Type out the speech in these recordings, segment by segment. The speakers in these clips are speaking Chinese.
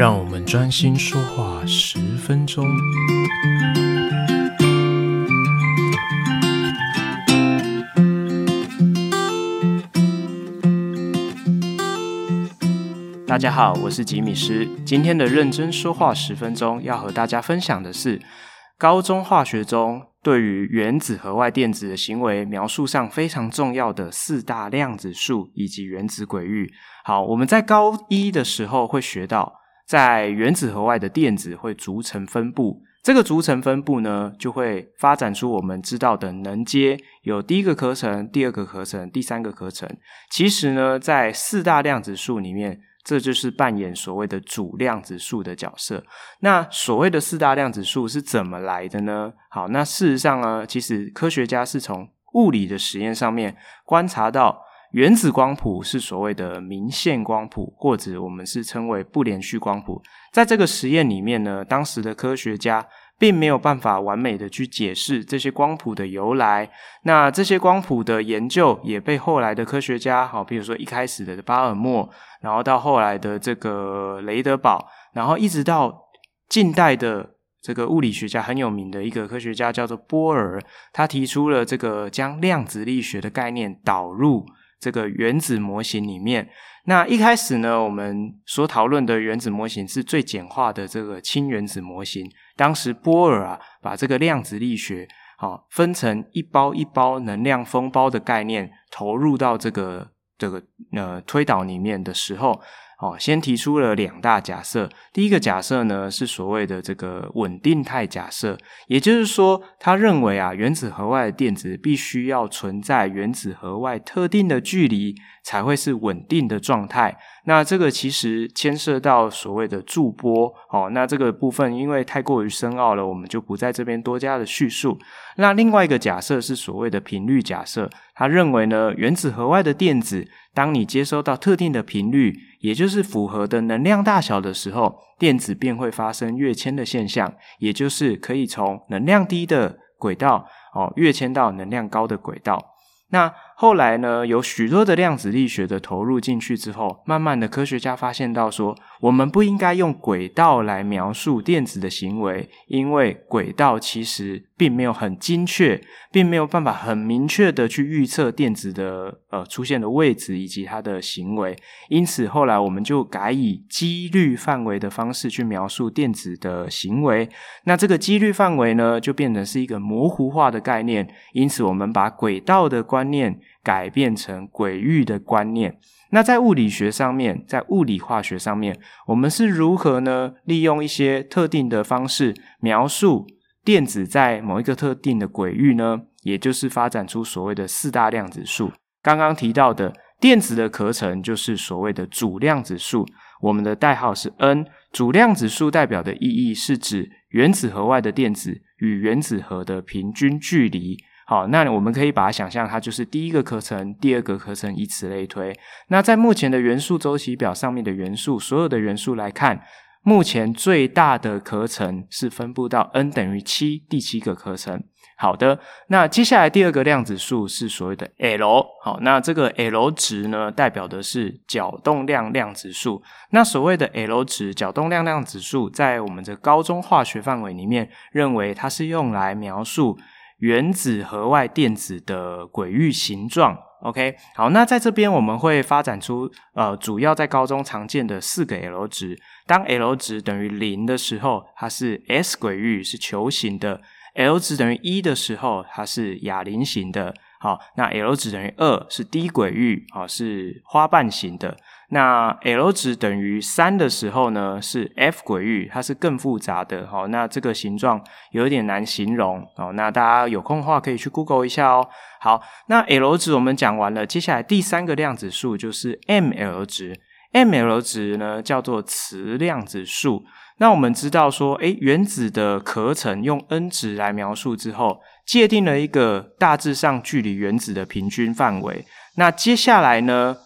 让我们专心说话十分钟。大家好，我是吉米师。今天的认真说话十分钟，要和大家分享的是高中化学中对于原子核外电子的行为描述上非常重要的四大量子数以及原子轨域。好，我们在高一的时候会学到，在原子核外的电子会逐层分布，这个逐层分布呢，就会发展出我们知道的能阶，有第一个壳层、第二个壳层、第三个壳层。其实呢，在四大量子数里面。这就是扮演所谓的主量子数的角色。那所谓的四大量子数是怎么来的呢？好，那事实上呢，其实科学家是从物理的实验上面观察到，原子光谱是所谓的明线光谱，或者我们是称为不连续光谱。在这个实验里面呢，当时的科学家。并没有办法完美的去解释这些光谱的由来。那这些光谱的研究也被后来的科学家，好，比如说一开始的巴尔默，然后到后来的这个雷德堡，然后一直到近代的这个物理学家很有名的一个科学家叫做波尔，他提出了这个将量子力学的概念导入这个原子模型里面。那一开始呢，我们所讨论的原子模型是最简化的这个氢原子模型。当时波尔啊，把这个量子力学啊分成一包一包能量封包的概念，投入到这个这个呃推导里面的时候。哦，先提出了两大假设。第一个假设呢，是所谓的这个稳定态假设，也就是说，他认为啊，原子核外的电子必须要存在原子核外特定的距离，才会是稳定的状态。那这个其实牵涉到所谓的驻波。哦，那这个部分因为太过于深奥了，我们就不在这边多加的叙述。那另外一个假设是所谓的频率假设，他认为呢，原子核外的电子，当你接收到特定的频率，也就是符合的能量大小的时候，电子便会发生跃迁的现象，也就是可以从能量低的轨道哦跃迁到能量高的轨道。那后来呢，有许多的量子力学的投入进去之后，慢慢的科学家发现到说，我们不应该用轨道来描述电子的行为，因为轨道其实并没有很精确，并没有办法很明确的去预测电子的呃出现的位置以及它的行为。因此后来我们就改以几率范围的方式去描述电子的行为。那这个几率范围呢，就变成是一个模糊化的概念。因此我们把轨道的观念。改变成轨域的观念。那在物理学上面，在物理化学上面，我们是如何呢？利用一些特定的方式描述电子在某一个特定的轨域呢？也就是发展出所谓的四大量子数。刚刚提到的电子的壳层就是所谓的主量子数，我们的代号是 n。主量子数代表的意义是指原子核外的电子与原子核的平均距离。好，那我们可以把它想象，它就是第一个壳层，第二个壳层，以此类推。那在目前的元素周期表上面的元素，所有的元素来看，目前最大的壳层是分布到 n 等于七，第七个壳层。好的，那接下来第二个量子数是所谓的 L。好，那这个 L 值呢，代表的是角动量量子数。那所谓的 L 值，角动量量子数，在我们的高中化学范围里面，认为它是用来描述。原子核外电子的轨域形状，OK，好，那在这边我们会发展出呃，主要在高中常见的四个 L 值。当 L 值等于零的时候，它是 S 轨域，是球形的；L 值等于一的时候，它是哑铃形的。好，那 L 值等于二是低轨域，好，是花瓣形的。那 L 值等于三的时候呢，是 F 轨域，它是更复杂的。好，那这个形状有一点难形容。好，那大家有空的话可以去 Google 一下哦。好，那 L 值我们讲完了，接下来第三个量子数就是 ML 值。ML 值呢叫做磁量子数。那我们知道说，诶，原子的壳层用 n 值来描述之后，界定了一个大致上距离原子的平均范围。那接下来呢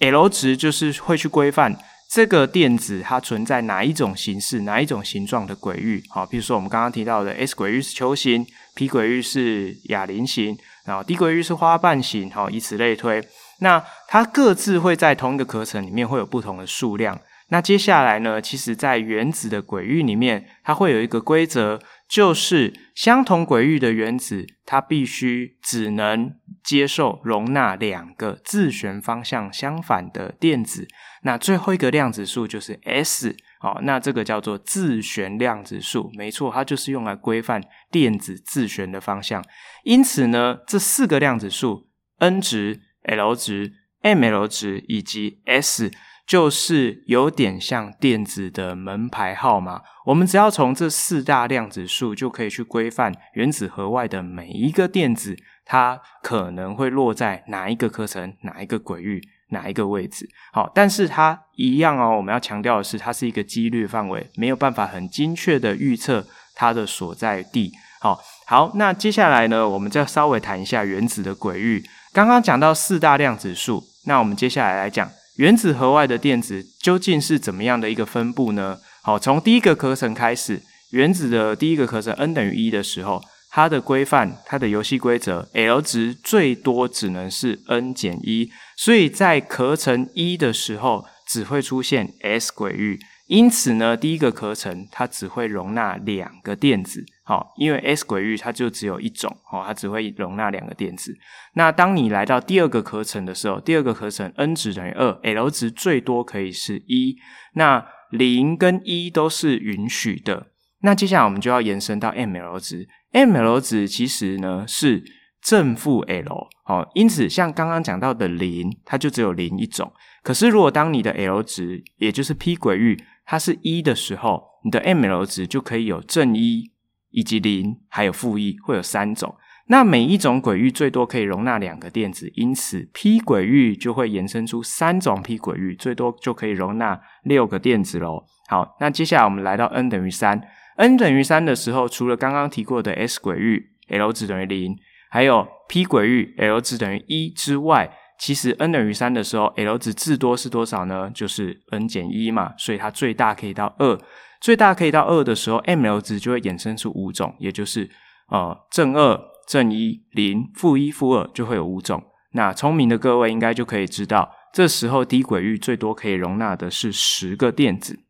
，L 值就是会去规范这个电子它存在哪一种形式、哪一种形状的轨域。好，比如说我们刚刚提到的 S 轨域是球形，P 轨域是哑铃形，然后 D 轨域是花瓣形，好，以此类推。那它各自会在同一个壳层里面会有不同的数量。那接下来呢，其实在原子的轨域里面，它会有一个规则，就是相同轨域的原子，它必须只能接受容纳两个自旋方向相反的电子。那最后一个量子数就是 S，好，那这个叫做自旋量子数，没错，它就是用来规范电子自旋的方向。因此呢，这四个量子数 N 值、L 值、mL 值以及 S。就是有点像电子的门牌号码，我们只要从这四大量子数就可以去规范原子核外的每一个电子，它可能会落在哪一个颗层、哪一个轨域、哪一个位置。好，但是它一样哦，我们要强调的是，它是一个几率范围，没有办法很精确的预测它的所在地。好，好，那接下来呢，我们再稍微谈一下原子的轨域。刚刚讲到四大量子数，那我们接下来来讲。原子核外的电子究竟是怎么样的一个分布呢？好，从第一个壳层开始，原子的第一个壳层 n 等于一的时候，它的规范、它的游戏规则，L 值最多只能是 n 减一，所以在壳层一的时候，只会出现 s 轨域。因此呢，第一个壳层它只会容纳两个电子，好，因为 s 轨域它就只有一种，好，它只会容纳两个电子。那当你来到第二个壳层的时候，第二个壳层 n 值等于二，l 值最多可以是一，那零跟一都是允许的。那接下来我们就要延伸到 mL 值，mL 值其实呢是正负 l，好，因此像刚刚讲到的零，它就只有零一种。可是如果当你的 l 值，也就是 p 轨域，它是一的时候，你的 mL 值就可以有正一以及零，还有负一，会有三种。那每一种轨域最多可以容纳两个电子，因此 p 轨域就会延伸出三种 p 轨域，最多就可以容纳六个电子喽。好，那接下来我们来到 n 等于三，n 等于三的时候，除了刚刚提过的 s 轨域，l 值等于零，还有 p 轨域，l 值等于一之外。其实 n 等于三的时候，L 值至多是多少呢？就是 n 减一嘛，所以它最大可以到二。最大可以到二的时候，mL 值就会衍生出五种，也就是呃正二、正一、零、负一、负二，就会有五种。那聪明的各位应该就可以知道，这时候低轨域最多可以容纳的是十个电子。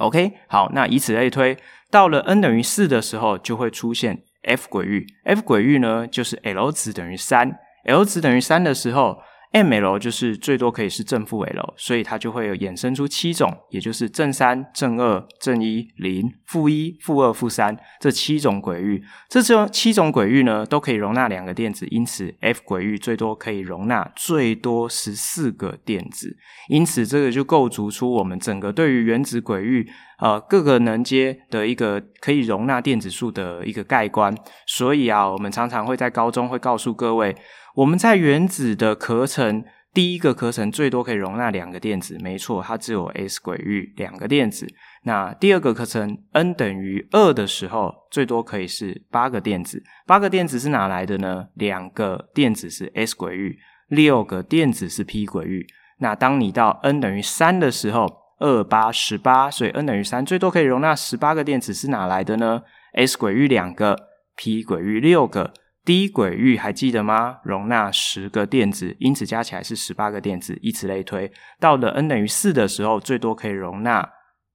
OK，好，那以此类推，到了 n 等于四的时候，就会出现 F 轨域。F 轨域呢，就是 L 值等于三。L 值等于三的时候，mL 就是最多可以是正负 L，所以它就会衍生出七种，也就是正三、正二、正一、零、负一、负二、负三这七种轨域。这这七种轨域呢，都可以容纳两个电子，因此 F 轨域最多可以容纳最多十四个电子。因此，这个就构筑出我们整个对于原子轨域呃各个能阶的一个可以容纳电子数的一个概观。所以啊，我们常常会在高中会告诉各位。我们在原子的壳层，第一个壳层最多可以容纳两个电子，没错，它只有 s 轨域两个电子。那第二个壳层 n 等于二的时候，最多可以是八个电子。八个电子是哪来的呢？两个电子是 s 轨域，六个电子是 p 轨域。那当你到 n 等于三的时候，二八十八，所以 n 等于三，最多可以容纳十八个电子是哪来的呢？s 轨域两个，p 轨域六个。低轨域还记得吗？容纳十个电子，因此加起来是十八个电子，以此类推。到了 n 等于四的时候，最多可以容纳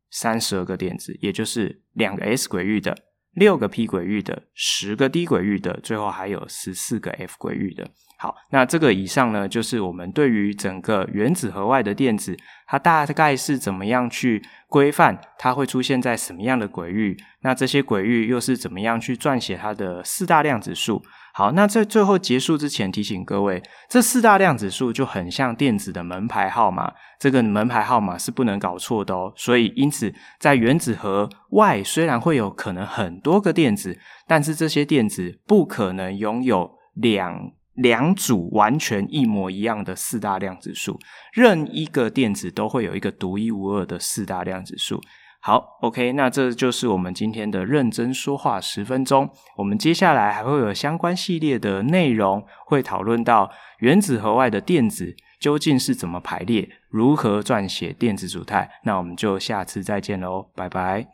三十二个电子，也就是两个 s 轨域的，六个 p 轨域的，十个低轨域的，最后还有十四个 f 轨域的。好，那这个以上呢，就是我们对于整个原子核外的电子，它大概是怎么样去规范，它会出现在什么样的轨域？那这些轨域又是怎么样去撰写它的四大量子数？好，那在最后结束之前，提醒各位，这四大量子数就很像电子的门牌号码，这个门牌号码是不能搞错的哦。所以，因此在原子核外，虽然会有可能很多个电子，但是这些电子不可能拥有两。两组完全一模一样的四大量子数，任一个电子都会有一个独一无二的四大量子数。好，OK，那这就是我们今天的认真说话十分钟。我们接下来还会有相关系列的内容，会讨论到原子核外的电子究竟是怎么排列，如何撰写电子组态。那我们就下次再见喽，拜拜。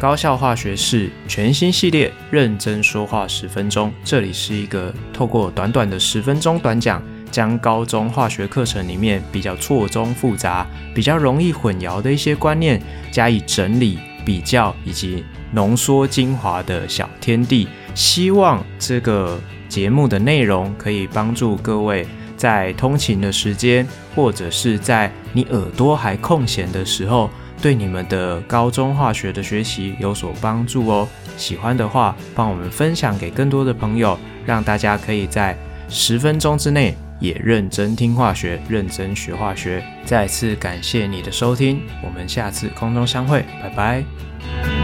高效化学式全新系列，认真说话十分钟。这里是一个透过短短的十分钟短讲，将高中化学课程里面比较错综复杂、比较容易混淆的一些观念加以整理、比较以及浓缩精华的小天地。希望这个节目的内容可以帮助各位在通勤的时间，或者是在你耳朵还空闲的时候，对你们的高中化学的学习有所帮助哦。喜欢的话，帮我们分享给更多的朋友，让大家可以在十分钟之内。也认真听化学，认真学化学。再次感谢你的收听，我们下次空中相会，拜拜。